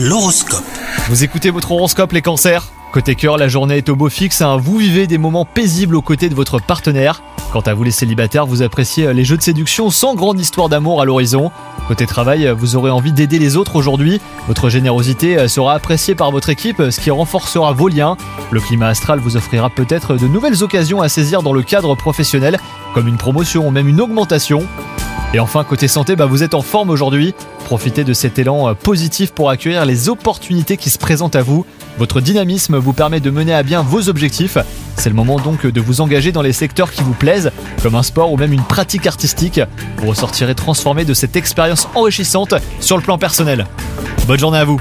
L'horoscope. Vous écoutez votre horoscope les cancers Côté cœur, la journée est au beau fixe, hein. vous vivez des moments paisibles aux côtés de votre partenaire. Quant à vous les célibataires, vous appréciez les jeux de séduction sans grande histoire d'amour à l'horizon. Côté travail, vous aurez envie d'aider les autres aujourd'hui. Votre générosité sera appréciée par votre équipe, ce qui renforcera vos liens. Le climat astral vous offrira peut-être de nouvelles occasions à saisir dans le cadre professionnel, comme une promotion ou même une augmentation. Et enfin, côté santé, bah, vous êtes en forme aujourd'hui. Profitez de cet élan euh, positif pour accueillir les opportunités qui se présentent à vous. Votre dynamisme vous permet de mener à bien vos objectifs. C'est le moment donc de vous engager dans les secteurs qui vous plaisent, comme un sport ou même une pratique artistique. Vous ressortirez transformé de cette expérience enrichissante sur le plan personnel. Bonne journée à vous